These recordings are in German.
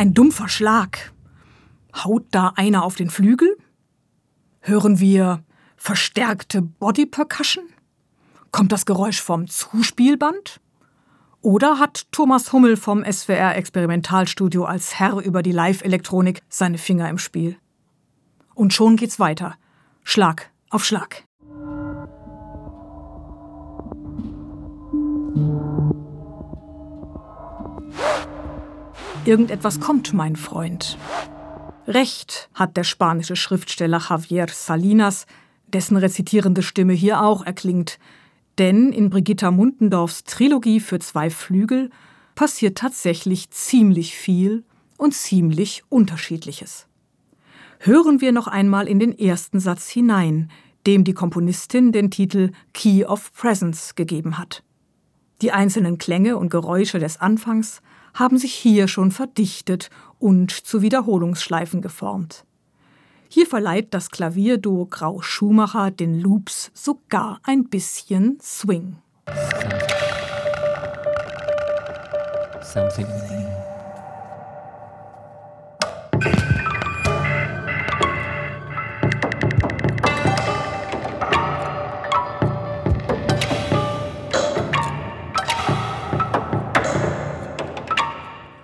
Ein dumpfer Schlag. Haut da einer auf den Flügel? Hören wir verstärkte Body Percussion? Kommt das Geräusch vom Zuspielband? Oder hat Thomas Hummel vom SWR Experimentalstudio als Herr über die Live-Elektronik seine Finger im Spiel? Und schon geht's weiter. Schlag auf Schlag. Irgendetwas kommt, mein Freund. Recht hat der spanische Schriftsteller Javier Salinas, dessen rezitierende Stimme hier auch erklingt, denn in Brigitta Mundendorfs Trilogie für zwei Flügel passiert tatsächlich ziemlich viel und ziemlich Unterschiedliches. Hören wir noch einmal in den ersten Satz hinein, dem die Komponistin den Titel Key of Presence gegeben hat. Die einzelnen Klänge und Geräusche des Anfangs haben sich hier schon verdichtet und zu Wiederholungsschleifen geformt. Hier verleiht das Klavierduo Grau Schumacher den Loops sogar ein bisschen Swing. Something.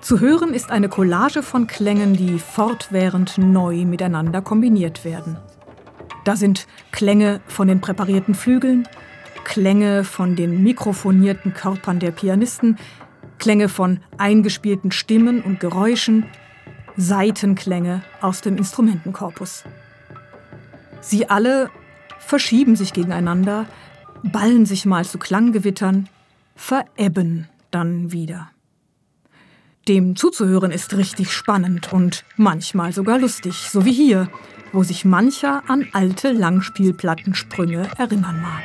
Zu hören ist eine Collage von Klängen, die fortwährend neu miteinander kombiniert werden. Da sind Klänge von den präparierten Flügeln, Klänge von den mikrofonierten Körpern der Pianisten, Klänge von eingespielten Stimmen und Geräuschen, Seitenklänge aus dem Instrumentenkorpus. Sie alle verschieben sich gegeneinander, ballen sich mal zu Klanggewittern, verebben dann wieder. Dem zuzuhören ist richtig spannend und manchmal sogar lustig, so wie hier, wo sich mancher an alte Langspielplattensprünge erinnern mag.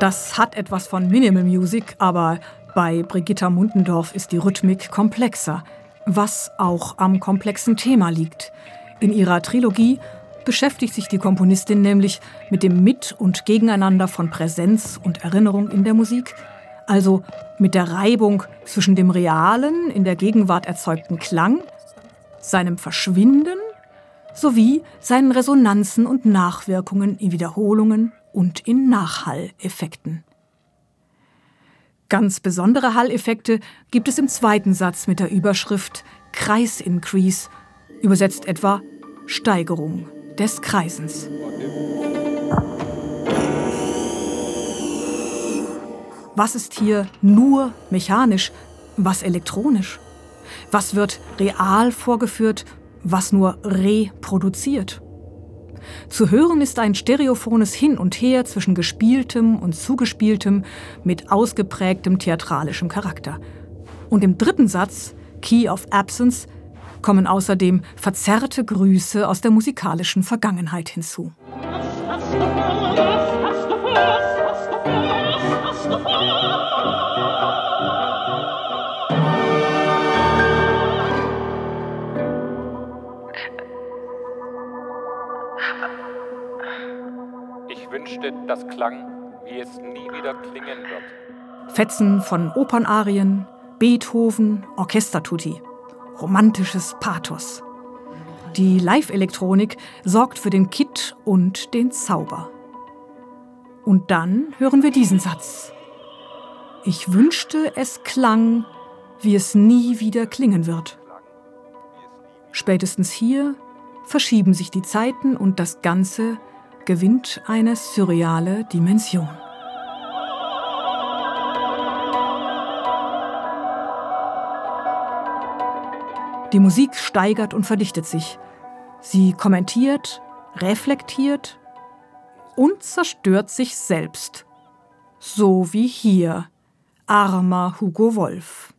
Das hat etwas von Minimal Music, aber bei Brigitta Mundendorf ist die Rhythmik komplexer, was auch am komplexen Thema liegt. In ihrer Trilogie beschäftigt sich die Komponistin nämlich mit dem Mit- und Gegeneinander von Präsenz und Erinnerung in der Musik, also mit der Reibung zwischen dem realen, in der Gegenwart erzeugten Klang, seinem Verschwinden sowie seinen Resonanzen und Nachwirkungen in Wiederholungen und in Nachhalleffekten. Ganz besondere Halleffekte gibt es im zweiten Satz mit der Überschrift Kreisincrease, übersetzt etwa Steigerung des Kreisens. Was ist hier nur mechanisch, was elektronisch? Was wird real vorgeführt, was nur reproduziert? Zu hören ist ein stereophones Hin und Her zwischen gespieltem und zugespieltem mit ausgeprägtem theatralischem Charakter. Und im dritten Satz, Key of Absence, kommen außerdem verzerrte Grüße aus der musikalischen Vergangenheit hinzu. Ich wünschte, das klang, wie es nie wieder klingen wird. Fetzen von Opernarien, Beethoven, Orchestertutti romantisches Pathos. Die Live-Elektronik sorgt für den Kitt und den Zauber. Und dann hören wir diesen Satz. Ich wünschte, es klang, wie es nie wieder klingen wird. Spätestens hier verschieben sich die Zeiten und das Ganze gewinnt eine surreale Dimension. Die Musik steigert und verdichtet sich. Sie kommentiert, reflektiert und zerstört sich selbst. So wie hier. Armer Hugo Wolf.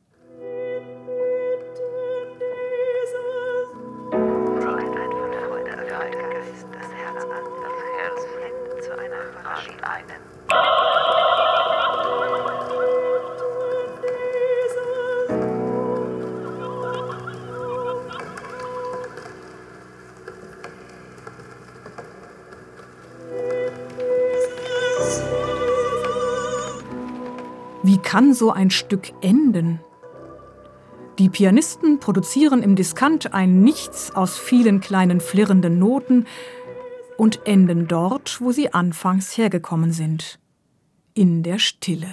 Einen. Wie kann so ein Stück enden? Die Pianisten produzieren im Diskant ein Nichts aus vielen kleinen flirrenden Noten und enden dort, wo sie anfangs hergekommen sind, in der Stille.